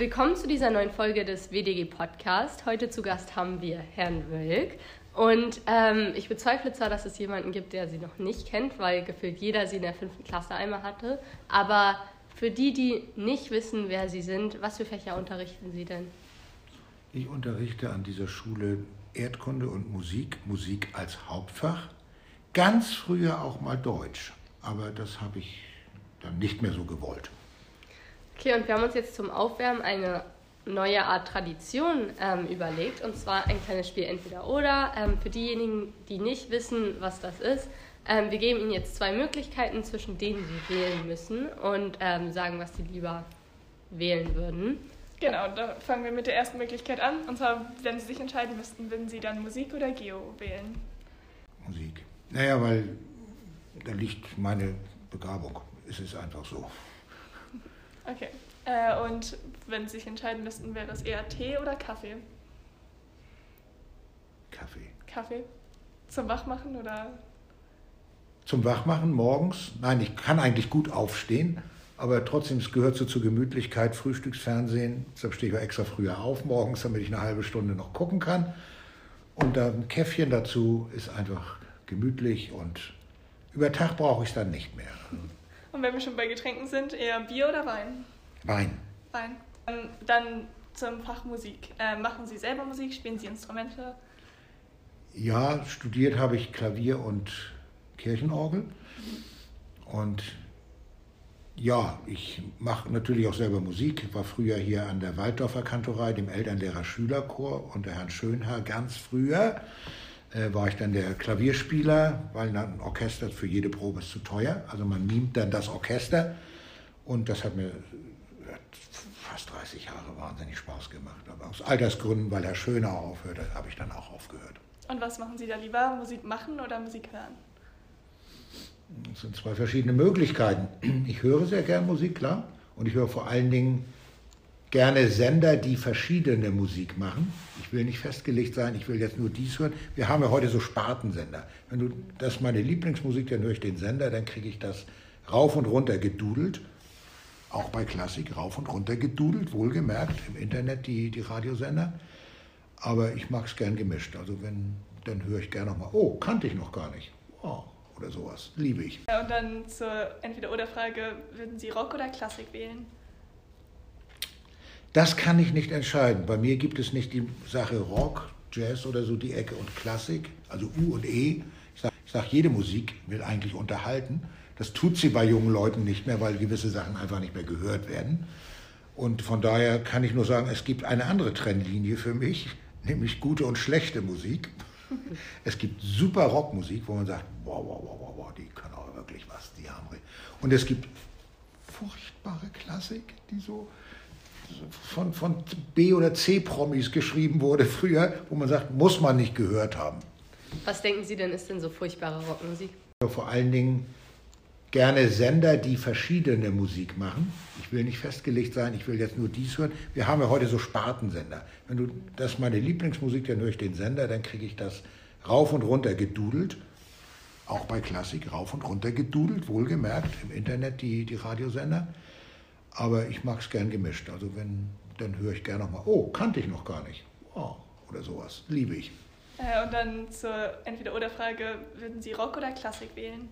Willkommen zu dieser neuen Folge des WDG Podcast. Heute zu Gast haben wir Herrn Wölk. Und ähm, ich bezweifle zwar, dass es jemanden gibt, der sie noch nicht kennt, weil gefühlt jeder sie in der fünften Klasse einmal hatte. Aber für die, die nicht wissen, wer sie sind, was für Fächer unterrichten sie denn? Ich unterrichte an dieser Schule Erdkunde und Musik, Musik als Hauptfach. Ganz früher auch mal Deutsch, aber das habe ich dann nicht mehr so gewollt. Okay, und wir haben uns jetzt zum Aufwärmen eine neue Art Tradition ähm, überlegt, und zwar ein kleines Spiel entweder oder. Ähm, für diejenigen, die nicht wissen, was das ist, ähm, wir geben Ihnen jetzt zwei Möglichkeiten, zwischen denen Sie wählen müssen und ähm, sagen, was Sie lieber wählen würden. Genau, da fangen wir mit der ersten Möglichkeit an. Und zwar, wenn Sie sich entscheiden müssten, würden Sie dann Musik oder Geo wählen? Musik. Naja, weil da liegt meine Begabung. Es ist einfach so. Okay. Äh, und wenn Sie sich entscheiden müssten, wäre es eher Tee oder Kaffee? Kaffee. Kaffee? Zum Wachmachen oder? Zum Wachmachen morgens? Nein, ich kann eigentlich gut aufstehen, aber trotzdem, es gehört so zur Gemütlichkeit, Frühstücksfernsehen. Deshalb stehe ich auch extra früher auf morgens, damit ich eine halbe Stunde noch gucken kann. Und dann ein Käffchen dazu ist einfach gemütlich und über Tag brauche ich es dann nicht mehr. Und wenn wir schon bei Getränken sind, eher Bier oder Wein? Wein. Wein. Ähm, dann zum Fach Musik. Äh, machen Sie selber Musik? Spielen Sie Instrumente? Ja, studiert habe ich Klavier und Kirchenorgel. Und ja, ich mache natürlich auch selber Musik. Ich war früher hier an der Walddorfer Kantorei, dem Elternlehrer-Schülerchor unter Herrn Schönhaar ganz früher äh, war ich dann der Klavierspieler, weil ein Orchester für jede Probe ist zu teuer. Also man mimt dann das Orchester und das hat mir fast 30 Jahre wahnsinnig Spaß gemacht. Aber aus Altersgründen, weil Herr Schöner aufhörte, habe ich dann auch aufgehört. Und was machen Sie da lieber? Musik machen oder Musik hören? Das sind zwei verschiedene Möglichkeiten. Ich höre sehr gern Musik, klar. Und ich höre vor allen Dingen gerne Sender, die verschiedene Musik machen. Ich will nicht festgelegt sein, ich will jetzt nur dies hören. Wir haben ja heute so Spartensender. Wenn du, das ist meine Lieblingsmusik, dann höre ich den Sender, dann kriege ich das rauf und runter gedudelt. Auch bei Klassik rauf und runter gedudelt, wohlgemerkt, im Internet die, die Radiosender. Aber ich mag es gern gemischt. Also wenn, dann höre ich gerne nochmal, oh, kannte ich noch gar nicht. Oh, oder sowas. Liebe ich. Und dann zur Entweder-Oder-Frage, würden Sie Rock oder Klassik wählen? Das kann ich nicht entscheiden. Bei mir gibt es nicht die Sache Rock, Jazz oder so die Ecke und Klassik, also U und E. Ich sage, sag, jede Musik will eigentlich unterhalten. Das tut sie bei jungen Leuten nicht mehr, weil gewisse Sachen einfach nicht mehr gehört werden. Und von daher kann ich nur sagen, es gibt eine andere Trennlinie für mich, nämlich gute und schlechte Musik. Es gibt super Rockmusik, wo man sagt, wow, wow, wow, wow, wow, die können auch wirklich was, die haben. Und es gibt furchtbare Klassik, die so von, von B- oder C-Promis geschrieben wurde früher, wo man sagt, muss man nicht gehört haben. Was denken Sie denn, ist denn so furchtbare Rockmusik? Vor allen Dingen gerne Sender, die verschiedene Musik machen. Ich will nicht festgelegt sein, ich will jetzt nur dies hören. Wir haben ja heute so Spartensender. Wenn du, das ist meine Lieblingsmusik, dann höre ich den Sender, dann kriege ich das rauf und runter gedudelt. Auch bei Klassik rauf und runter gedudelt, wohlgemerkt, im Internet die, die Radiosender. Aber ich mag es gern gemischt. Also wenn, dann höre ich gerne nochmal, oh, kannte ich noch gar nicht. Oh, oder sowas. Liebe ich. Äh, und dann zur Entweder-Oder-Frage, würden Sie Rock oder Klassik wählen?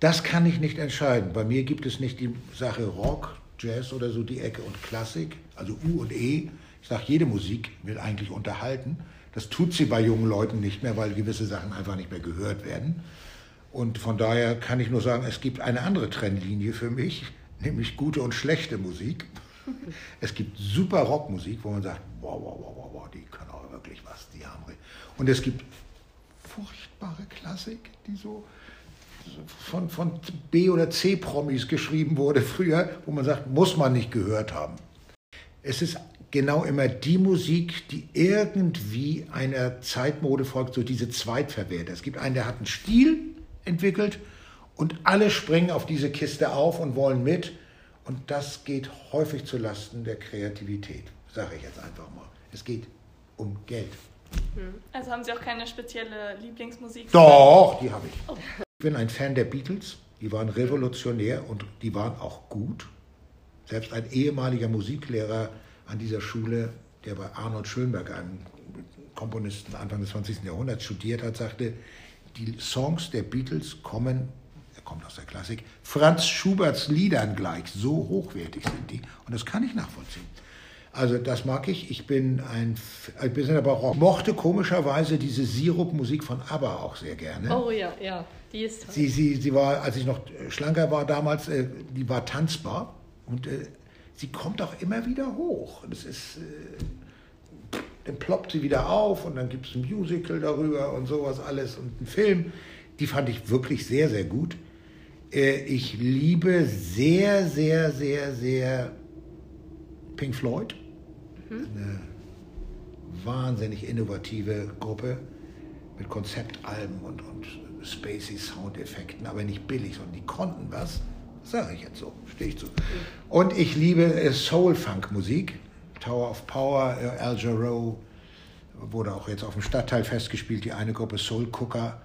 Das kann ich nicht entscheiden. Bei mir gibt es nicht die Sache Rock, Jazz oder so die Ecke und Klassik, also U und E. Ich sage, jede Musik will eigentlich unterhalten. Das tut sie bei jungen Leuten nicht mehr, weil gewisse Sachen einfach nicht mehr gehört werden. Und von daher kann ich nur sagen, es gibt eine andere Trennlinie für mich, nämlich gute und schlechte Musik. Es gibt super Rockmusik, wo man sagt, wow, wow, wow, wow, die können auch wirklich was, die haben. Und es gibt furchtbare Klassik, die so von, von B- oder C-Promis geschrieben wurde früher, wo man sagt, muss man nicht gehört haben. Es ist genau immer die Musik, die irgendwie einer Zeitmode folgt, so diese Zweitverwerter. Es gibt einen, der hat einen Stil, entwickelt und alle springen auf diese Kiste auf und wollen mit. Und das geht häufig zu Lasten der Kreativität, sage ich jetzt einfach mal. Es geht um Geld. Hm. Also haben Sie auch keine spezielle Lieblingsmusik? Doch, die habe ich. Oh. Ich bin ein Fan der Beatles. Die waren revolutionär und die waren auch gut. Selbst ein ehemaliger Musiklehrer an dieser Schule, der bei Arnold Schönberg, einem Komponisten Anfang des 20. Jahrhunderts, studiert hat, sagte, die Songs der Beatles kommen, er kommt aus der Klassik, Franz Schuberts Liedern gleich. So hochwertig sind die. Und das kann ich nachvollziehen. Also das mag ich. Ich bin ein, ein bisschen aber auch mochte komischerweise diese Sirup-Musik von ABBA auch sehr gerne. Oh ja, ja, die ist toll. Sie, sie, sie war, als ich noch schlanker war damals, äh, die war tanzbar und äh, sie kommt auch immer wieder hoch. Das ist, äh, dann ploppt sie wieder auf und dann gibt es ein Musical darüber und sowas alles und einen Film. Die fand ich wirklich sehr, sehr gut. Äh, ich liebe sehr, sehr, sehr, sehr Pink Floyd. Eine wahnsinnig innovative Gruppe mit Konzeptalben und, und spacey Soundeffekten, aber nicht billig, sondern die konnten was. Sage ich jetzt so, stehe ich zu. Und ich liebe Soul-Funk-Musik. Tower of Power, äh, Al Jarreau, wurde auch jetzt auf dem Stadtteil festgespielt, die eine Gruppe Soul Cooker.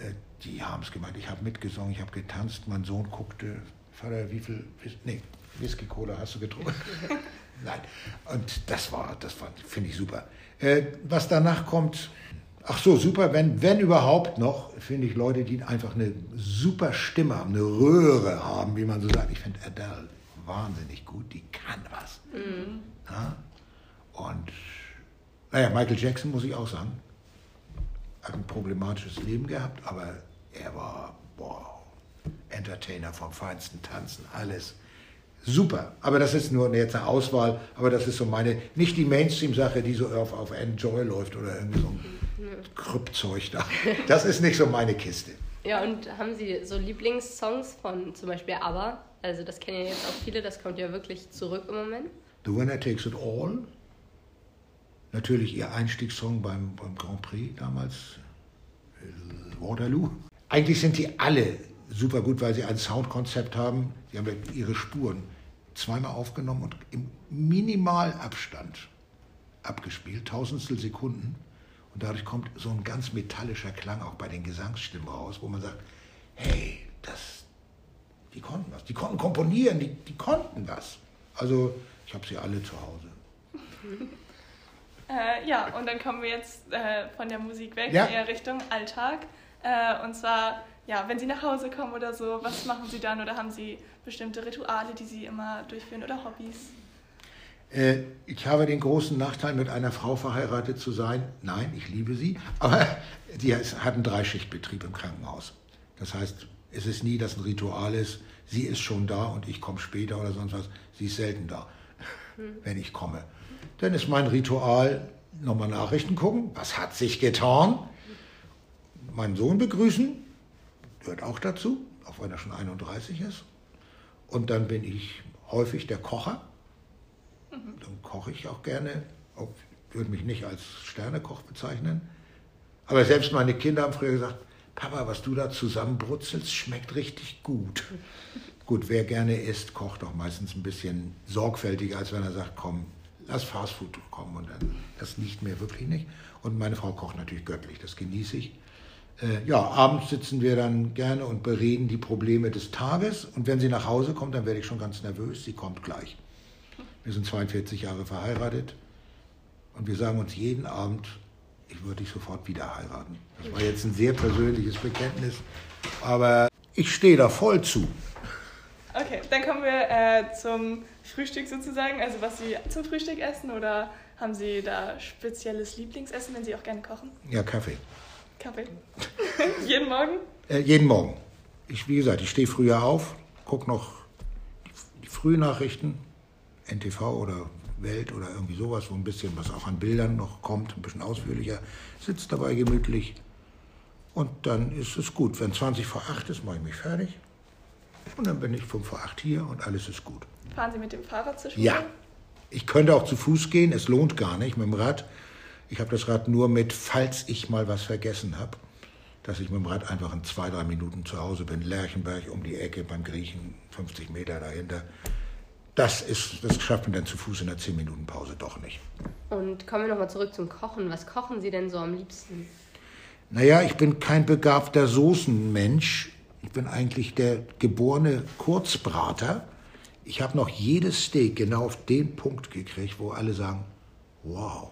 Äh, die haben es gemacht. Ich habe mitgesungen, ich habe getanzt. Mein Sohn guckte, Vater, wie viel, nee, Whisky Cola hast du getrunken? Nein. Und das war, das war, finde ich super. Äh, was danach kommt, ach so, super, wenn, wenn überhaupt noch, finde ich Leute, die einfach eine super Stimme haben, eine Röhre haben, wie man so sagt. Ich finde Adele wahnsinnig gut, die kann was. Mhm. Ja? Und, naja, Michael Jackson muss ich auch sagen, hat ein problematisches Leben gehabt, aber er war, boah, Entertainer vom feinsten Tanzen, alles super. Aber das ist nur jetzt eine Auswahl, aber das ist so meine, nicht die Mainstream-Sache, die so auf, auf Enjoy läuft oder irgendwie so ein Krüppzeug da. Das ist nicht so meine Kiste. Ja, und haben Sie so Lieblingssongs von zum Beispiel ABBA? Also das kennen ja jetzt auch viele, das kommt ja wirklich zurück im Moment. The Winner Takes It All. Natürlich Ihr Einstiegssong beim, beim Grand Prix damals, äh, Waterloo. Eigentlich sind die alle super gut, weil sie ein Soundkonzept haben. Sie haben ihre Spuren zweimal aufgenommen und im Minimalabstand abgespielt, tausendstel Sekunden. Und dadurch kommt so ein ganz metallischer Klang auch bei den Gesangsstimmen raus, wo man sagt, hey, das, die konnten was. Die konnten komponieren, die, die konnten was. Also ich habe sie alle zu Hause. Äh, ja, und dann kommen wir jetzt äh, von der Musik weg, ja. eher Richtung Alltag. Äh, und zwar ja, wenn Sie nach Hause kommen oder so, was machen Sie dann oder haben Sie bestimmte Rituale, die Sie immer durchführen oder Hobbys? Äh, ich habe den großen Nachteil, mit einer Frau verheiratet zu sein. Nein, ich liebe sie, aber die hat einen Dreischichtbetrieb im Krankenhaus. Das heißt, es ist nie, dass ein Ritual ist, sie ist schon da und ich komme später oder sonst was. Sie ist selten da, hm. wenn ich komme. Dann ist mein Ritual, nochmal Nachrichten gucken, was hat sich getan, meinen Sohn begrüßen, gehört auch dazu, auch wenn er schon 31 ist. Und dann bin ich häufig der Kocher. Dann koche ich auch gerne. Ich würde mich nicht als Sternekoch bezeichnen. Aber selbst meine Kinder haben früher gesagt, Papa, was du da zusammenbrutzelst, schmeckt richtig gut. gut, wer gerne isst, kocht auch meistens ein bisschen sorgfältiger, als wenn er sagt, komm, lass Fastfood kommen und dann, das liegt mir wirklich nicht. Und meine Frau kocht natürlich göttlich, das genieße ich. Äh, ja, abends sitzen wir dann gerne und bereden die Probleme des Tages. Und wenn sie nach Hause kommt, dann werde ich schon ganz nervös. Sie kommt gleich. Wir sind 42 Jahre verheiratet und wir sagen uns jeden Abend, ich würde dich sofort wieder heiraten. Das war jetzt ein sehr persönliches Bekenntnis, aber ich stehe da voll zu. Okay, dann kommen wir äh, zum Frühstück sozusagen. Also was Sie zum Frühstück essen oder haben Sie da spezielles Lieblingsessen, wenn Sie auch gerne kochen? Ja, Kaffee. Kaffee. jeden Morgen? Äh, jeden Morgen. Ich, wie gesagt, ich stehe früher auf, gucke noch die Frühnachrichten, NTV oder Welt oder irgendwie sowas, wo ein bisschen was auch an Bildern noch kommt, ein bisschen ausführlicher, sitzt dabei gemütlich. Und dann ist es gut. Wenn 20 vor 8 ist, mache ich mich fertig. Und dann bin ich 5 vor 8 hier und alles ist gut. Fahren Sie mit dem Fahrrad zur Schule? Ja. Ich könnte auch zu Fuß gehen, es lohnt gar nicht. Mit dem Rad ich habe das Rad nur mit, falls ich mal was vergessen habe, dass ich mit dem Rad einfach in zwei, drei Minuten zu Hause bin. Lerchenberg um die Ecke beim Griechen, 50 Meter dahinter. Das, ist, das schafft man dann zu Fuß in einer 10 Minuten Pause doch nicht. Und kommen wir nochmal zurück zum Kochen. Was kochen Sie denn so am liebsten? Naja, ich bin kein begabter Soßenmensch. Ich bin eigentlich der geborene Kurzbrater. Ich habe noch jedes Steak genau auf den Punkt gekriegt, wo alle sagen, wow.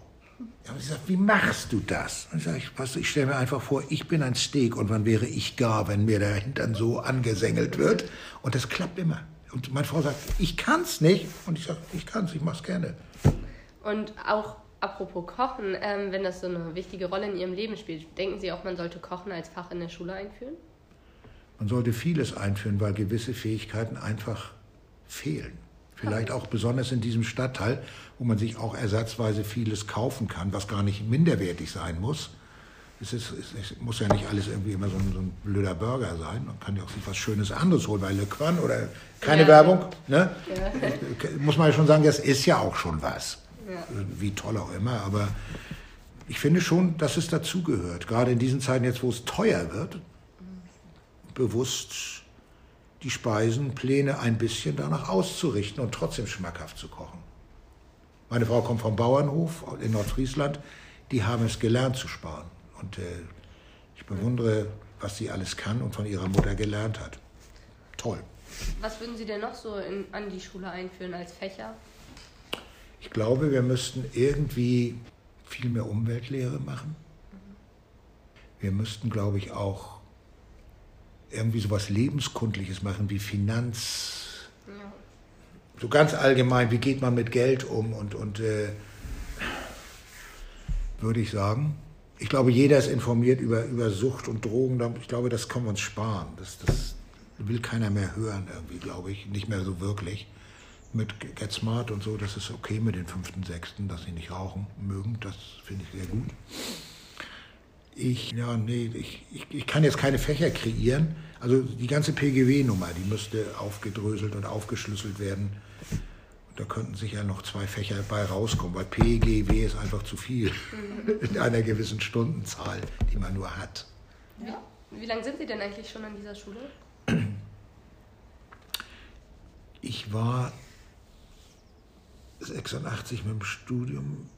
Ja, ich sage, wie machst du das? Und ich sage, du, ich stelle mir einfach vor, ich bin ein Steak und wann wäre ich gar, wenn mir der Hintern so angesengelt wird? Und das klappt immer. Und meine Frau sagt, ich kann's nicht. Und ich sage, ich kann's, ich mach's gerne. Und auch apropos Kochen, ähm, wenn das so eine wichtige Rolle in Ihrem Leben spielt, denken Sie auch, man sollte Kochen als Fach in der Schule einführen? Man sollte vieles einführen, weil gewisse Fähigkeiten einfach fehlen. Vielleicht auch besonders in diesem Stadtteil, wo man sich auch ersatzweise vieles kaufen kann, was gar nicht minderwertig sein muss. Es, ist, es, muss ja nicht alles irgendwie immer so ein, so ein, blöder Burger sein. Man kann ja auch sich was Schönes anderes holen, weil Le Quan oder keine ja. Werbung, ne? Ja. muss man ja schon sagen, das ist ja auch schon was. Ja. Wie toll auch immer, aber ich finde schon, dass es dazugehört. Gerade in diesen Zeiten jetzt, wo es teuer wird, bewusst die Speisenpläne ein bisschen danach auszurichten und trotzdem schmackhaft zu kochen. Meine Frau kommt vom Bauernhof in Nordfriesland, die haben es gelernt zu sparen. Und äh, ich bewundere, was sie alles kann und von ihrer Mutter gelernt hat. Toll. Was würden Sie denn noch so in, an die Schule einführen als Fächer? Ich glaube, wir müssten irgendwie viel mehr Umweltlehre machen. Wir müssten, glaube ich, auch irgendwie so was Lebenskundliches machen wie Finanz. Ja. So ganz allgemein, wie geht man mit Geld um und, und äh, würde ich sagen. Ich glaube, jeder ist informiert über, über Sucht und Drogen. Ich glaube, das können wir uns sparen. Das, das will keiner mehr hören, irgendwie, glaube ich. Nicht mehr so wirklich. Mit Get Smart und so, das ist okay mit den fünften, sechsten, dass sie nicht rauchen mögen. Das finde ich sehr gut. Ich, ja, nee, ich, ich, ich kann jetzt keine Fächer kreieren. Also die ganze PGW-Nummer, die müsste aufgedröselt und aufgeschlüsselt werden. Da könnten sicher noch zwei Fächer bei rauskommen, weil PGW ist einfach zu viel mhm. in einer gewissen Stundenzahl, die man nur hat. Ja. Wie lange sind Sie denn eigentlich schon an dieser Schule? Ich war 86 mit dem Studium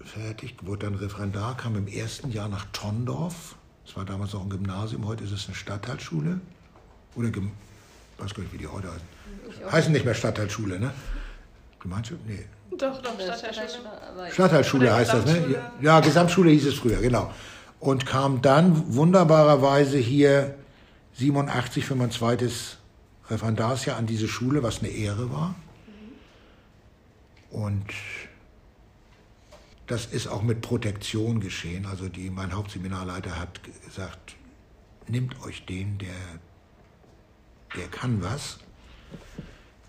fertig, wurde dann Referendar, kam im ersten Jahr nach Tondorf. Das war damals auch ein Gymnasium, heute ist es eine Stadtteilschule. Oder, weiß gar nicht, wie die heute heißen. Heißen nicht mehr Stadtteilschule, ne? Gemeinschaft? Nee. Doch, doch, Stadtteilschule. Stadtteilschule heißt das, ne? Ja, Gesamtschule hieß es früher, genau. Und kam dann wunderbarerweise hier 87 für mein zweites Referendarsjahr an diese Schule, was eine Ehre war. Und das ist auch mit Protektion geschehen. Also die, mein Hauptseminarleiter hat gesagt, nehmt euch den, der, der kann was.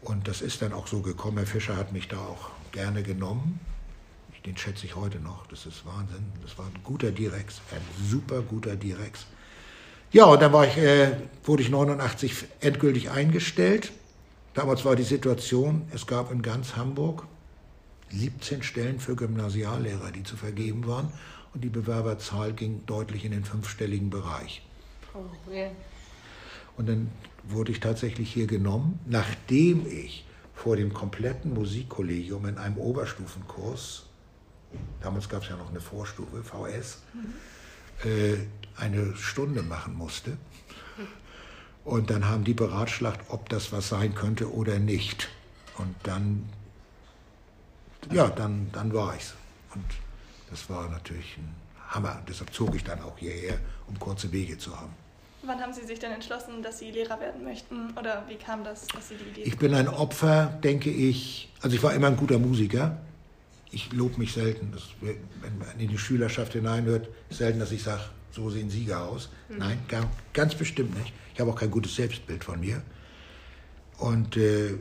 Und das ist dann auch so gekommen. Herr Fischer hat mich da auch gerne genommen. Den schätze ich heute noch. Das ist Wahnsinn. Das war ein guter Direx, ein super guter Direx. Ja, und dann ich, äh, wurde ich 89 endgültig eingestellt. Damals war die Situation, es gab in ganz Hamburg 17 Stellen für Gymnasiallehrer, die zu vergeben waren. Und die Bewerberzahl ging deutlich in den fünfstelligen Bereich. Oh, yeah. Und dann wurde ich tatsächlich hier genommen, nachdem ich vor dem kompletten Musikkollegium in einem Oberstufenkurs, damals gab es ja noch eine Vorstufe, VS, mhm. äh, eine Stunde machen musste. Und dann haben die beratschlagt, ob das was sein könnte oder nicht. Und dann ja, dann, dann war ich's. Und das war natürlich ein Hammer. Deshalb zog ich dann auch hierher, um kurze Wege zu haben. Wann haben Sie sich denn entschlossen, dass Sie Lehrer werden möchten? Oder wie kam das, dass Sie die Idee Ich bin ein Opfer, denke ich. Also ich war immer ein guter Musiker. Ich lobe mich selten. Das, wenn man in die Schülerschaft hineinhört, selten, dass ich sage, so sehen Sieger aus. Mhm. Nein, gar, ganz bestimmt nicht. Ich habe auch kein gutes Selbstbild von mir. Und äh,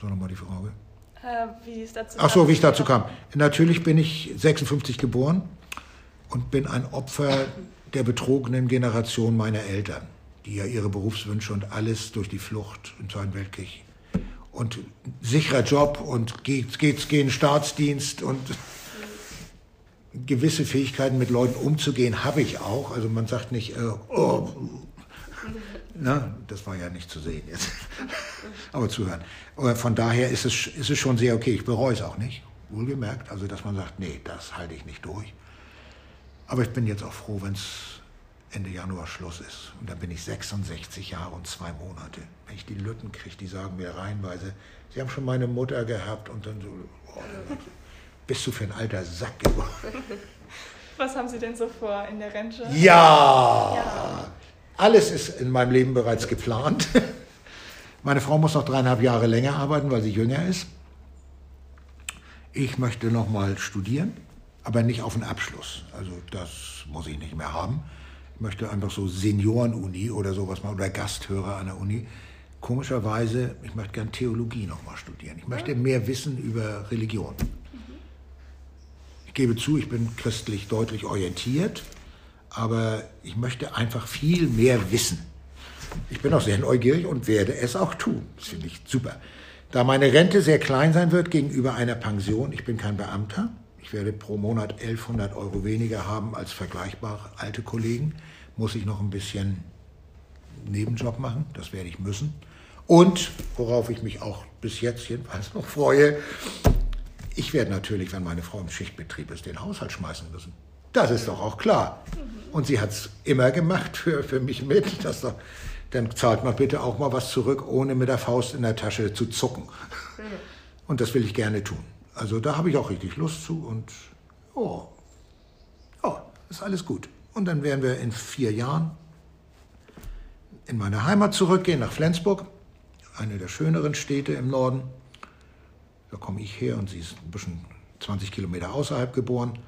so nochmal die Frage. Äh, wie es dazu Ach so, wie ich dazu kam. Natürlich bin ich 56 geboren und bin ein Opfer der betrogenen Generation meiner Eltern, die ja ihre Berufswünsche und alles durch die Flucht im Zweiten Weltkrieg und sicherer Job und geht's, geht's gehen Staatsdienst und gewisse Fähigkeiten mit Leuten umzugehen habe ich auch. Also man sagt nicht, äh, oh, na, das war ja nicht zu sehen jetzt, aber zu hören. Von daher ist es, ist es schon sehr okay. Ich bereue es auch nicht, wohlgemerkt. Also, dass man sagt, nee, das halte ich nicht durch. Aber ich bin jetzt auch froh, wenn es Ende Januar Schluss ist. Und dann bin ich 66 Jahre und zwei Monate. Wenn ich die Lütten kriege, die sagen mir reihenweise, sie haben schon meine Mutter gehabt und dann so, oh, bist du für ein alter Sack geworden. Was haben Sie denn so vor in der Rente? Ja, ja. alles ist in meinem Leben bereits geplant. Meine Frau muss noch dreieinhalb Jahre länger arbeiten, weil sie jünger ist. Ich möchte noch mal studieren, aber nicht auf einen Abschluss. Also das muss ich nicht mehr haben. Ich möchte einfach so Senioren-Uni oder sowas machen oder Gasthörer an der Uni. Komischerweise, ich möchte gern Theologie noch mal studieren. Ich möchte mehr wissen über Religion. Ich gebe zu, ich bin christlich deutlich orientiert, aber ich möchte einfach viel mehr wissen. Ich bin auch sehr neugierig und werde es auch tun. Das finde ich super. Da meine Rente sehr klein sein wird gegenüber einer Pension, ich bin kein Beamter, ich werde pro Monat 1100 Euro weniger haben als vergleichbar alte Kollegen, muss ich noch ein bisschen Nebenjob machen, das werde ich müssen. Und worauf ich mich auch bis jetzt jedenfalls noch freue, ich werde natürlich, wenn meine Frau im Schichtbetrieb ist, den Haushalt schmeißen müssen. Das ist doch auch klar. Und sie hat es immer gemacht für, für mich mit. Dass doch, dann zahlt man bitte auch mal was zurück, ohne mit der Faust in der Tasche zu zucken. Und das will ich gerne tun. Also da habe ich auch richtig Lust zu und oh, oh, ist alles gut. Und dann werden wir in vier Jahren in meine Heimat zurückgehen, nach Flensburg, eine der schöneren Städte im Norden. Da komme ich her und sie ist ein bisschen 20 Kilometer außerhalb geboren.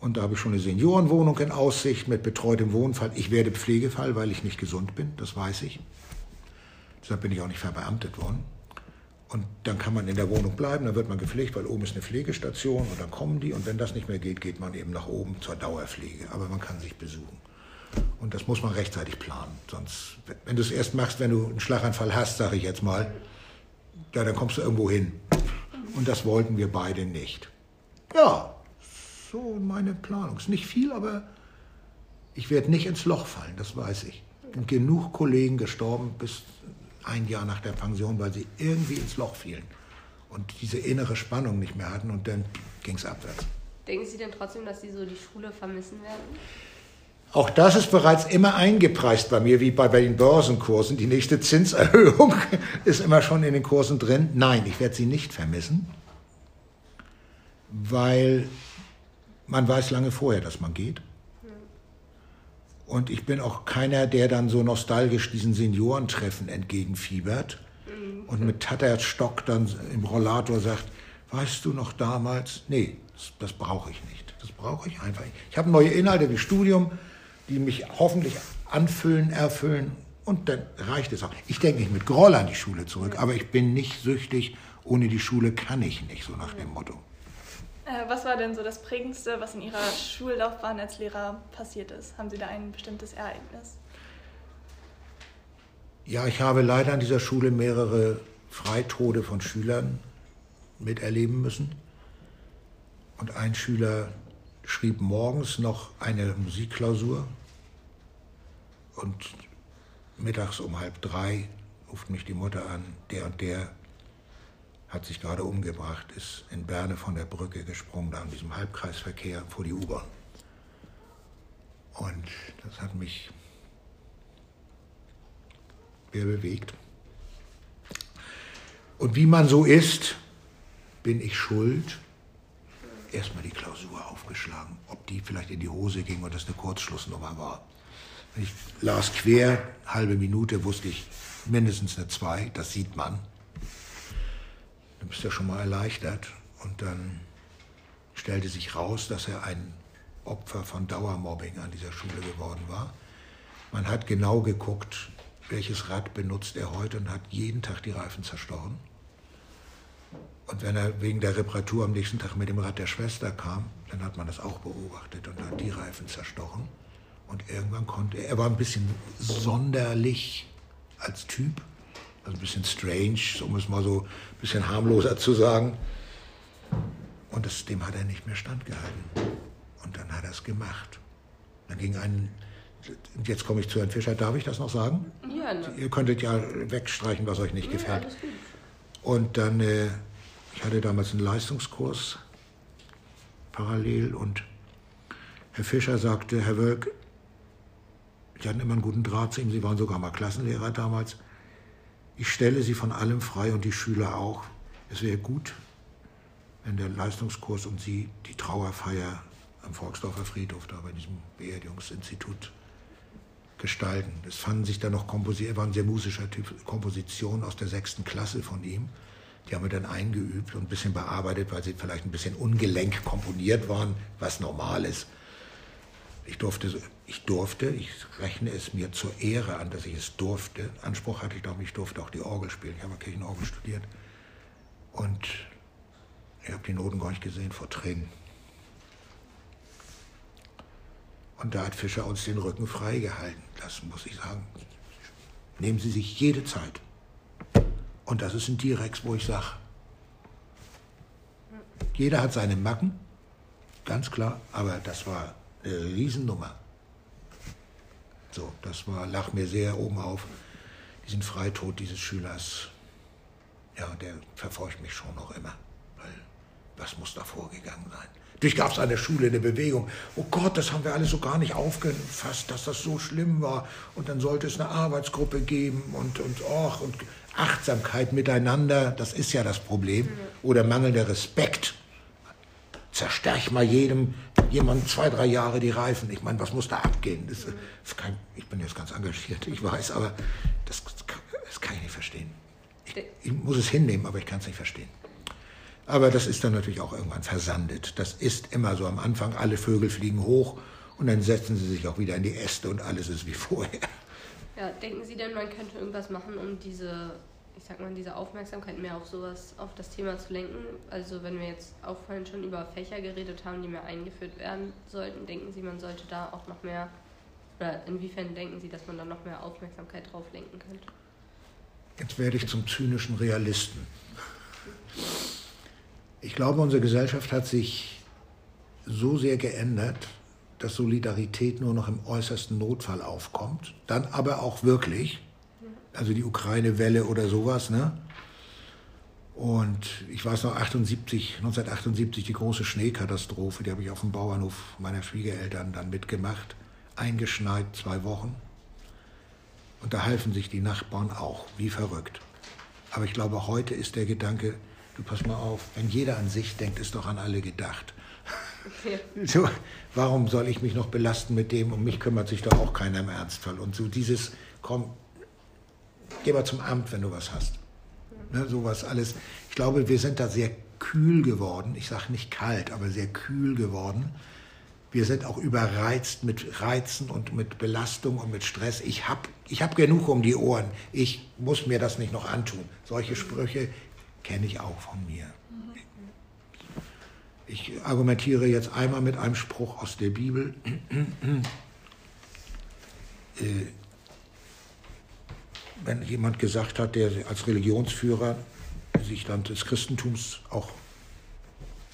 Und da habe ich schon eine Seniorenwohnung in Aussicht mit betreutem Wohnfall. Ich werde Pflegefall, weil ich nicht gesund bin, das weiß ich. Deshalb bin ich auch nicht verbeamtet worden. Und dann kann man in der Wohnung bleiben, dann wird man gepflegt, weil oben ist eine Pflegestation und dann kommen die. Und wenn das nicht mehr geht, geht man eben nach oben zur Dauerpflege. Aber man kann sich besuchen. Und das muss man rechtzeitig planen. Sonst, wenn du es erst machst, wenn du einen Schlaganfall hast, sage ich jetzt mal, ja, dann kommst du irgendwo hin. Und das wollten wir beide nicht. Ja, so meine Planung. Ist nicht viel, aber ich werde nicht ins Loch fallen, das weiß ich. Genug Kollegen gestorben bis ein Jahr nach der Pension, weil sie irgendwie ins Loch fielen und diese innere Spannung nicht mehr hatten und dann ging es abwärts. Denken Sie denn trotzdem, dass Sie so die Schule vermissen werden? Auch das ist bereits immer eingepreist bei mir, wie bei den Börsenkursen. Die nächste Zinserhöhung ist immer schon in den Kursen drin. Nein, ich werde sie nicht vermissen, weil man weiß lange vorher, dass man geht. Und ich bin auch keiner, der dann so nostalgisch diesen Seniorentreffen entgegenfiebert und mit Tatterstock dann im Rollator sagt, weißt du noch damals? Nee, das, das brauche ich nicht. Das brauche ich einfach nicht. Ich habe neue Inhalte wie Studium, die mich hoffentlich anfüllen, erfüllen und dann reicht es auch. Ich denke nicht mit Groll an die Schule zurück, aber ich bin nicht süchtig, ohne die Schule kann ich nicht, so nach dem Motto. Äh, was war denn so das Prägendste, was in Ihrer Schullaufbahn als Lehrer passiert ist? Haben Sie da ein bestimmtes Ereignis? Ja, ich habe leider an dieser Schule mehrere Freitode von Schülern miterleben müssen. Und ein Schüler schrieb morgens noch eine Musikklausur und mittags um halb drei ruft mich die Mutter an, der und der hat sich gerade umgebracht, ist in Berne von der Brücke gesprungen, da in diesem Halbkreisverkehr vor die U-Bahn. Und das hat mich sehr bewegt. Und wie man so ist, bin ich schuld, erstmal die Klausur aufgeschlagen, ob die vielleicht in die Hose ging oder das eine Kurzschlussnummer war. Ich las quer, halbe Minute, wusste ich mindestens eine zwei, das sieht man. Dann bist du ja schon mal erleichtert. Und dann stellte sich raus, dass er ein Opfer von Dauermobbing an dieser Schule geworden war. Man hat genau geguckt, welches Rad benutzt er heute und hat jeden Tag die Reifen zerstochen. Und wenn er wegen der Reparatur am nächsten Tag mit dem Rad der Schwester kam, dann hat man das auch beobachtet und hat die Reifen zerstochen. Und irgendwann konnte er, er war ein bisschen sonderlich als Typ, also ein bisschen strange, um es mal so ein bisschen harmloser zu sagen. Und das, dem hat er nicht mehr standgehalten. Und dann hat er es gemacht. Dann ging ein, und jetzt komme ich zu Herrn Fischer, darf ich das noch sagen? Ja, ne. Ihr könntet ja wegstreichen, was euch nicht Ja, gefällt. gut. Und dann, äh, ich hatte damals einen Leistungskurs parallel und Herr Fischer sagte, Herr Wölk, Sie hatten immer einen guten Draht zu ihm, Sie waren sogar mal Klassenlehrer damals. Ich stelle Sie von allem frei und die Schüler auch. Es wäre gut, wenn der Leistungskurs und Sie die Trauerfeier am Volksdorfer Friedhof, da bei diesem Beerdigungsinstitut, gestalten. Es fanden sich da noch Kompositionen, war ein sehr musischer Typ, Kompositionen aus der sechsten Klasse von ihm. Die haben wir dann eingeübt und ein bisschen bearbeitet, weil sie vielleicht ein bisschen ungelenk komponiert waren, was normal ist. Ich durfte, ich durfte, ich rechne es mir zur Ehre an, dass ich es durfte. Anspruch hatte ich, glaube ich, durfte auch die Orgel spielen. Ich habe Kirchenorgel studiert. Und ich habe die Noten gar nicht gesehen vor Tränen. Und da hat Fischer uns den Rücken freigehalten. Das muss ich sagen. Nehmen Sie sich jede Zeit. Und das ist ein Direx, wo ich sage, jeder hat seine Macken, ganz klar, aber das war eine Riesennummer. So, das war, lag mir sehr oben auf, diesen Freitod dieses Schülers. Ja, der verfolgt mich schon noch immer, weil was muss da vorgegangen sein? Natürlich gab es an der Schule eine Bewegung. Oh Gott, das haben wir alle so gar nicht aufgefasst, dass das so schlimm war. Und dann sollte es eine Arbeitsgruppe geben und, und, och, und Achtsamkeit miteinander. Das ist ja das Problem. Oder mangelnder Respekt zerstärch mal jedem, jemand zwei, drei Jahre die Reifen. Ich meine, was muss da abgehen? Das, das kann, ich bin jetzt ganz engagiert, ich weiß, aber das, das kann ich nicht verstehen. Ich, ich muss es hinnehmen, aber ich kann es nicht verstehen. Aber das ist dann natürlich auch irgendwann versandet. Das ist immer so am Anfang, alle Vögel fliegen hoch und dann setzen sie sich auch wieder in die Äste und alles ist wie vorher. Ja, denken Sie denn, man könnte irgendwas machen, um diese ich sag mal, diese Aufmerksamkeit mehr auf sowas, auf das Thema zu lenken. Also wenn wir jetzt auch vorhin schon über Fächer geredet haben, die mehr eingeführt werden sollten, denken Sie, man sollte da auch noch mehr, oder inwiefern denken Sie, dass man da noch mehr Aufmerksamkeit drauf lenken könnte? Jetzt werde ich zum zynischen Realisten. Ich glaube, unsere Gesellschaft hat sich so sehr geändert, dass Solidarität nur noch im äußersten Notfall aufkommt, dann aber auch wirklich also die Ukraine-Welle oder sowas. Ne? Und ich weiß noch, 78, 1978 die große Schneekatastrophe, die habe ich auf dem Bauernhof meiner Schwiegereltern dann mitgemacht. Eingeschneit, zwei Wochen. Und da halfen sich die Nachbarn auch, wie verrückt. Aber ich glaube, heute ist der Gedanke, du pass mal auf, wenn jeder an sich denkt, ist doch an alle gedacht. Okay. So, warum soll ich mich noch belasten mit dem? Um mich kümmert sich doch auch keiner im Ernstfall. Und so dieses, komm, geh mal zum Amt, wenn du was hast. Ne, sowas alles. Ich glaube, wir sind da sehr kühl geworden. Ich sage nicht kalt, aber sehr kühl geworden. Wir sind auch überreizt mit Reizen und mit Belastung und mit Stress. Ich habe ich hab genug um die Ohren. Ich muss mir das nicht noch antun. Solche Sprüche kenne ich auch von mir. Ich argumentiere jetzt einmal mit einem Spruch aus der Bibel. Äh, wenn jemand gesagt hat, der als Religionsführer sich dann des Christentums auch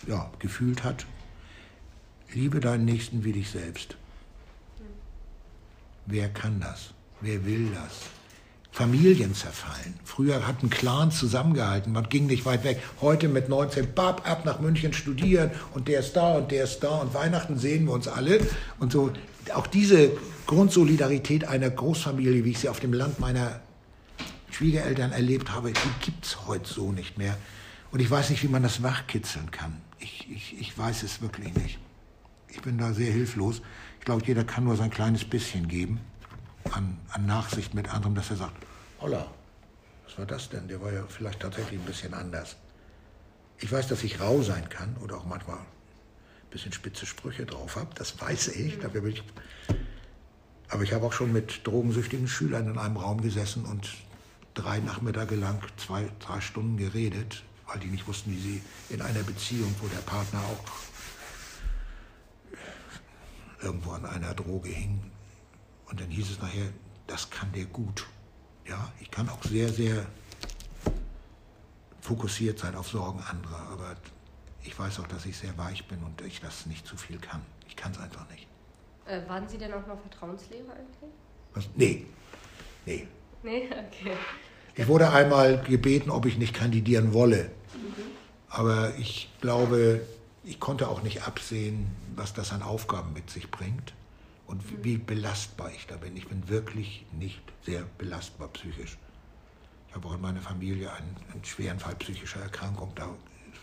ja, gefühlt hat, liebe deinen Nächsten wie dich selbst. Wer kann das? Wer will das? Familien zerfallen. Früher hatten Clans zusammengehalten, man ging nicht weit weg. Heute mit 19, bab, ab nach München studieren und der ist da und der ist da und Weihnachten sehen wir uns alle. Und so, auch diese Grundsolidarität einer Großfamilie, wie ich sie auf dem Land meiner Schwiegereltern erlebt habe, die gibt es heute so nicht mehr. Und ich weiß nicht, wie man das wachkitzeln kann. Ich, ich, ich weiß es wirklich nicht. Ich bin da sehr hilflos. Ich glaube, jeder kann nur sein kleines bisschen geben an, an Nachsicht mit anderem, dass er sagt, holla, was war das denn? Der war ja vielleicht tatsächlich ein bisschen anders. Ich weiß, dass ich rau sein kann oder auch manchmal ein bisschen spitze Sprüche drauf habe. Das weiß ich. Dafür bin ich aber ich habe auch schon mit drogensüchtigen Schülern in einem Raum gesessen und drei Nachmittage lang zwei, drei Stunden geredet, weil die nicht wussten, wie sie in einer Beziehung, wo der Partner auch irgendwo an einer Droge hing. Und dann hieß es nachher, das kann der gut. Ja, ich kann auch sehr, sehr fokussiert sein auf Sorgen anderer, aber ich weiß auch, dass ich sehr weich bin und ich das nicht zu viel kann. Ich kann es einfach nicht. Äh, waren Sie denn auch mal Vertrauenslehrer eigentlich? Was? Nee. Nee. Nee, okay. Ich wurde einmal gebeten, ob ich nicht kandidieren wolle. Aber ich glaube, ich konnte auch nicht absehen, was das an Aufgaben mit sich bringt. und mhm. wie belastbar ich da bin. Ich bin wirklich nicht sehr belastbar psychisch. Ich habe auch in meiner Familie einen, einen schweren Fall psychischer Erkrankung. Da,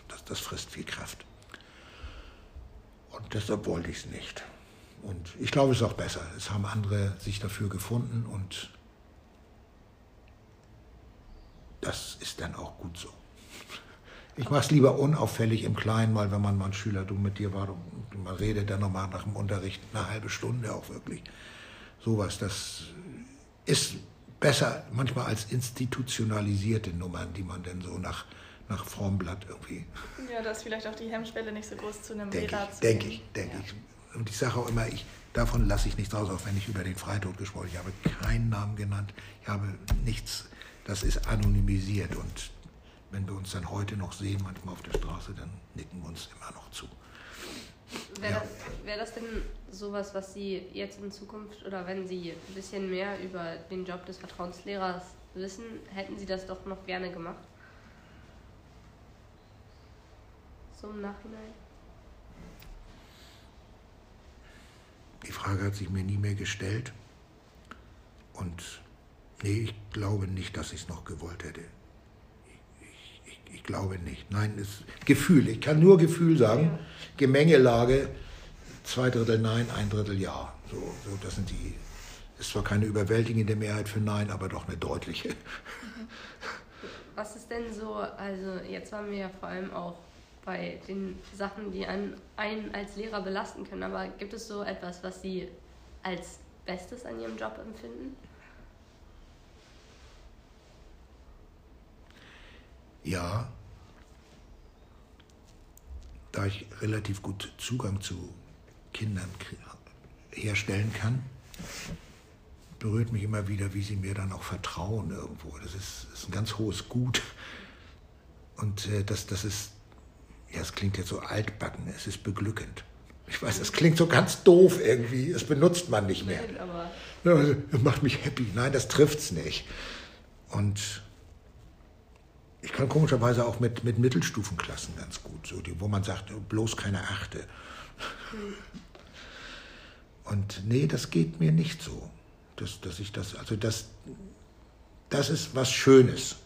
das, das frisst viel Kraft. Und deshalb wollte ich es nicht. Und ich glaube, es ist auch besser. Es haben andere sich dafür gefunden und das ist dann auch gut so. Ich mache es lieber unauffällig im Kleinen, mal wenn man mal ein Schüler, du mit dir war, man redet dann nochmal nach dem Unterricht eine halbe Stunde auch wirklich. Sowas, das ist besser manchmal als institutionalisierte Nummern, die man dann so nach, nach Formblatt irgendwie. Ja, da ist vielleicht auch die Hemmschwelle nicht so groß zu einem denk Lehrer ich, zu Denke ich, denke ja. ich. Und ich sage auch immer, ich, davon lasse ich nichts raus, auch wenn ich über den Freitod gesprochen habe. Ich habe keinen Namen genannt, ich habe nichts, das ist anonymisiert und wenn wir uns dann heute noch sehen, manchmal auf der Straße, dann nicken wir uns immer noch zu. Wäre, ja. das, wäre das denn sowas, was Sie jetzt in Zukunft oder wenn Sie ein bisschen mehr über den Job des Vertrauenslehrers wissen, hätten Sie das doch noch gerne gemacht? So im Nachhinein? Die Frage hat sich mir nie mehr gestellt. Und nee, ich glaube nicht, dass ich es noch gewollt hätte. Ich glaube nicht. Nein, ist Gefühl. Ich kann nur Gefühl sagen. Ja. Gemengelage, zwei Drittel Nein, ein Drittel Ja. So, so, das sind die. Ist zwar keine überwältigende Mehrheit für Nein, aber doch eine deutliche. Was ist denn so, also jetzt waren wir ja vor allem auch bei den Sachen, die einen, einen als Lehrer belasten können, aber gibt es so etwas, was Sie als Bestes an Ihrem Job empfinden? Ja, da ich relativ gut Zugang zu Kindern herstellen kann, berührt mich immer wieder, wie sie mir dann auch vertrauen irgendwo. Das ist, ist ein ganz hohes Gut. Und äh, das, das ist, ja, es klingt jetzt so altbacken, es ist beglückend. Ich weiß, es klingt so ganz doof irgendwie, es benutzt man nicht mehr. Nein, aber ja, das macht mich happy. Nein, das trifft's nicht. Und ich kann komischerweise auch mit, mit Mittelstufenklassen ganz gut, so die, wo man sagt, bloß keine Achte. Und nee, das geht mir nicht so. Dass, dass ich das, also das, das ist was Schönes,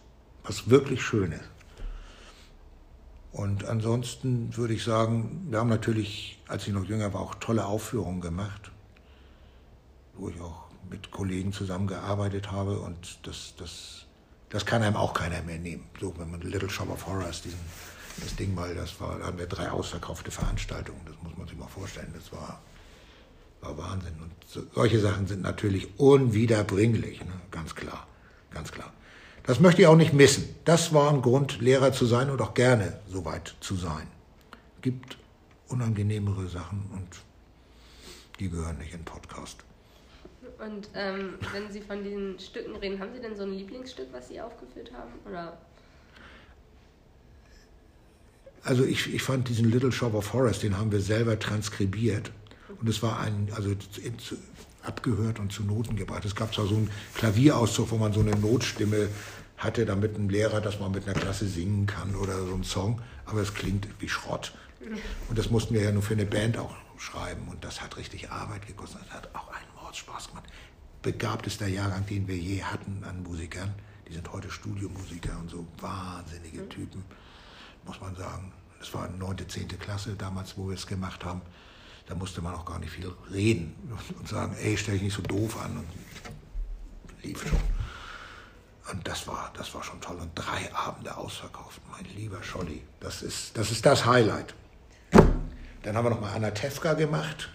was wirklich Schönes. Und ansonsten würde ich sagen, wir haben natürlich, als ich noch jünger war, auch tolle Aufführungen gemacht, wo ich auch mit Kollegen zusammengearbeitet habe und das, das das kann einem auch keiner mehr nehmen. So, wenn man Little Shop of Horrors, diesen, das Ding mal, das war, da haben wir drei ausverkaufte Veranstaltungen, das muss man sich mal vorstellen, das war, war Wahnsinn. Und so, solche Sachen sind natürlich unwiederbringlich, ne? ganz klar, ganz klar. Das möchte ich auch nicht missen. Das war ein Grund, Lehrer zu sein und auch gerne so weit zu sein. Es gibt unangenehmere Sachen und die gehören nicht in Podcast. Und ähm, wenn Sie von diesen Stücken reden, haben Sie denn so ein Lieblingsstück, was Sie aufgeführt haben? Oder? Also ich, ich fand diesen Little Shop of Horrors, den haben wir selber transkribiert. Und es war ein, also abgehört und zu Noten gebracht. Es gab zwar so einen Klavierauszug, wo man so eine Notstimme hatte, damit ein Lehrer das mal mit einer Klasse singen kann oder so ein Song, aber es klingt wie Schrott. Und das mussten wir ja nur für eine Band auch schreiben und das hat richtig Arbeit gekostet. Das hat auch einen Spaß gemacht. Begabtester Jahrgang, den wir je hatten an Musikern. Die sind heute Studiomusiker und so wahnsinnige mhm. Typen, muss man sagen. Das war neunte, zehnte Klasse damals, wo wir es gemacht haben. Da musste man auch gar nicht viel reden und sagen, ey, stell dich nicht so doof an. Und lief schon. Und das war, das war schon toll. Und drei Abende ausverkauft, mein lieber Scholli. Das ist, das ist das Highlight. Dann haben wir noch mal Anatevka gemacht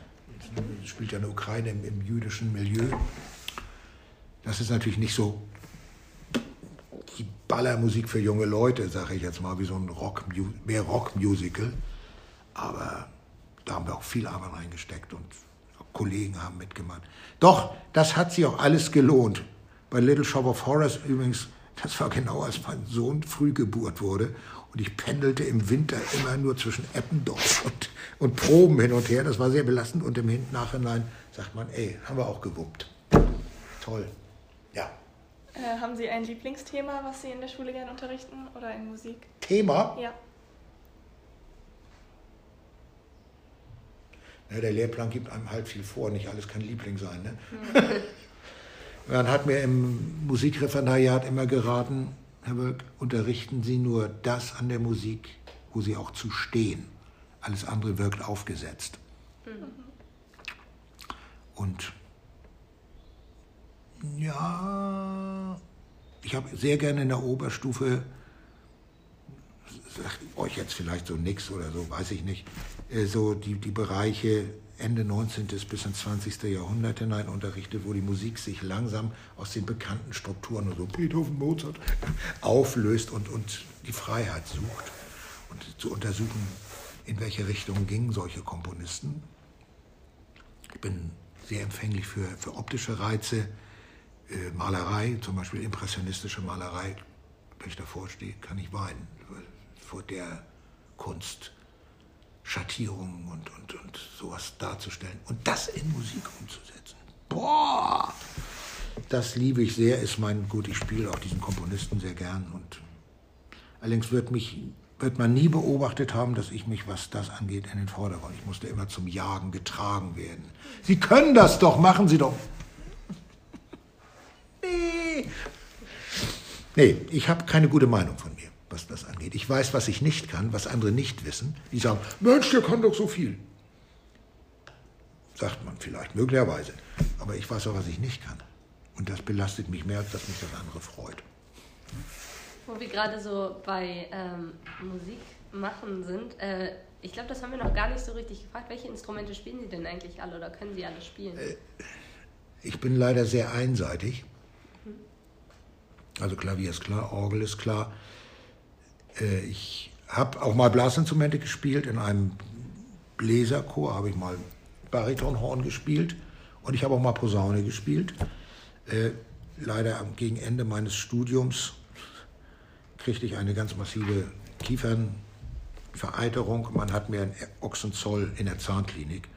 spielt ja in der Ukraine im, im jüdischen Milieu. Das ist natürlich nicht so die Ballermusik für junge Leute, sage ich jetzt mal, wie so ein Rock, mehr Rockmusical. Aber da haben wir auch viel Arbeit reingesteckt und Kollegen haben mitgemacht. Doch, das hat sich auch alles gelohnt. Bei Little Shop of Horrors übrigens, das war genau als mein Sohn Frühgeburt wurde und ich pendelte im Winter immer nur zwischen Eppendorf und, und Proben hin und her. Das war sehr belastend. Und im Nachhinein sagt man, ey, haben wir auch gewuppt. Toll. Ja. Äh, haben Sie ein Lieblingsthema, was Sie in der Schule gerne unterrichten oder in Musik? Thema? Ja. Ja, der Lehrplan gibt einem halt viel vor, nicht alles kann Liebling sein. Ne? Mhm. Man hat mir im Musikreferendariat immer geraten, Herr Wölk, unterrichten Sie nur das an der Musik, wo Sie auch zu stehen. Alles andere wirkt aufgesetzt. Und ja, ich habe sehr gerne in der Oberstufe, sagt euch jetzt vielleicht so nix oder so, weiß ich nicht, äh, so die, die Bereiche Ende 19. bis ins 20. Jahrhundert hinein unterrichtet, wo die Musik sich langsam aus den bekannten Strukturen, so Beethoven, Mozart, auflöst und, und die Freiheit sucht. Und zu untersuchen, in welche Richtung gingen solche Komponisten. Ich bin sehr empfänglich für, für optische Reize, äh, Malerei, zum Beispiel impressionistische Malerei. Wenn ich davor stehe, kann ich weinen vor der Kunst Schattierungen und, und, und sowas darzustellen und das in Musik umzusetzen. Boah! Das liebe ich sehr, ist mein, gut, ich spiele auch diesen Komponisten sehr gern und allerdings wird mich wird man nie beobachtet haben, dass ich mich, was das angeht, in den Vordergrund. Ich musste immer zum Jagen getragen werden. Sie können das doch, machen Sie doch. Nee. Nee, ich habe keine gute Meinung von mir was das angeht. Ich weiß, was ich nicht kann, was andere nicht wissen. Die sagen, Mensch, der kann doch so viel. Sagt man vielleicht, möglicherweise. Aber ich weiß auch, was ich nicht kann. Und das belastet mich mehr, als dass mich das andere freut. Wo wir gerade so bei ähm, Musik machen sind, äh, ich glaube, das haben wir noch gar nicht so richtig gefragt. Welche Instrumente spielen Sie denn eigentlich alle oder können Sie alle spielen? Äh, ich bin leider sehr einseitig. Mhm. Also Klavier ist klar, Orgel ist klar. Äh, ich habe auch mal Blasinstrumente gespielt. In einem Bläserchor habe ich mal Baritonhorn gespielt und ich habe auch mal Posaune gespielt. Äh, leider gegen Ende meines Studiums kriegte ich eine ganz massive Kiefernvereiterung. Man hat mir ein Ochsenzoll in der Zahnklinik.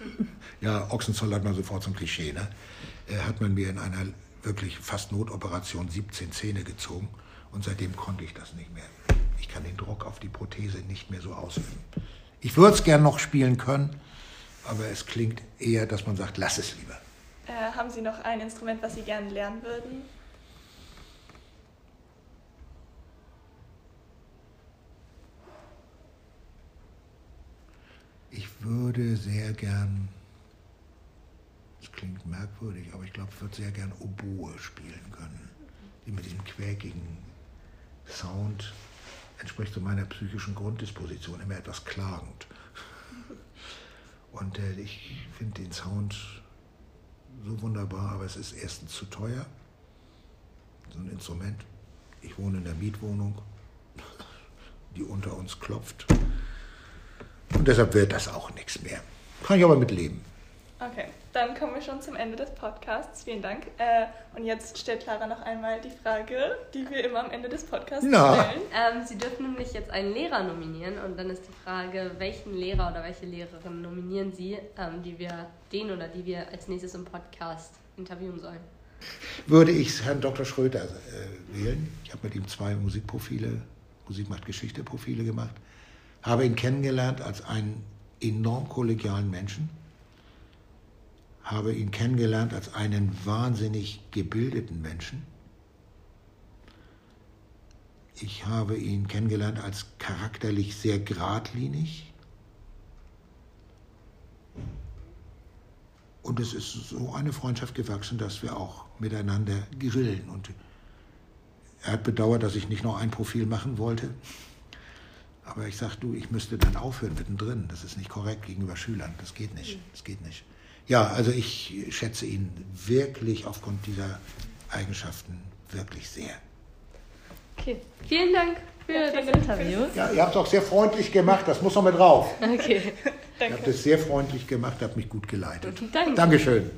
ja, Ochsenzoll hat man sofort zum Klischee, ne? Äh, hat man mir in einer wirklich fast Notoperation 17 Zähne gezogen. Und seitdem konnte ich das nicht mehr. Ich kann den Druck auf die Prothese nicht mehr so ausüben. Ich würde es gern noch spielen können, aber es klingt eher, dass man sagt, lass es lieber. Äh, haben Sie noch ein Instrument, was Sie gerne lernen würden? Ich würde sehr gern, das klingt merkwürdig, aber ich glaube, ich würde sehr gern Oboe spielen können. Die mit diesem quäkigen Sound entspricht so meiner psychischen Grunddisposition, immer etwas klagend. Und äh, ich finde den Sound so wunderbar, aber es ist erstens zu teuer, so ein Instrument. Ich wohne in der Mietwohnung, die unter uns klopft. Und deshalb wird das auch nichts mehr. Kann ich aber mit leben. Okay, dann kommen wir schon zum Ende des Podcasts. Vielen Dank. Äh, und jetzt stellt Clara noch einmal die Frage, die wir immer am Ende des Podcasts Na. stellen. Ähm, Sie dürfen nämlich jetzt einen Lehrer nominieren und dann ist die Frage, welchen Lehrer oder welche Lehrerin nominieren Sie, ähm, die wir den oder die wir als nächstes im Podcast interviewen sollen? Würde ich Herrn Dr. Schröter äh, wählen. Ich habe mit ihm zwei Musikprofile, Musik macht Geschichte Profile gemacht. Habe ihn kennengelernt als einen enorm kollegialen Menschen habe ihn kennengelernt als einen wahnsinnig gebildeten Menschen. Ich habe ihn kennengelernt als charakterlich sehr geradlinig. Und es ist so eine Freundschaft gewachsen, dass wir auch miteinander grillen. Und er hat bedauert, dass ich nicht noch ein Profil machen wollte. Aber ich sagte, du, ich müsste dann aufhören mittendrin. Das ist nicht korrekt gegenüber Schülern. Das geht nicht. Das geht nicht. Ja, also ich schätze ihn wirklich aufgrund dieser Eigenschaften wirklich sehr. Okay, vielen Dank für ja, das Interview. Ja, ihr habt es auch sehr freundlich gemacht, das muss noch mit drauf. Okay, danke. Ihr habt es sehr freundlich gemacht, habt mich gut geleitet. Danke. Dankeschön.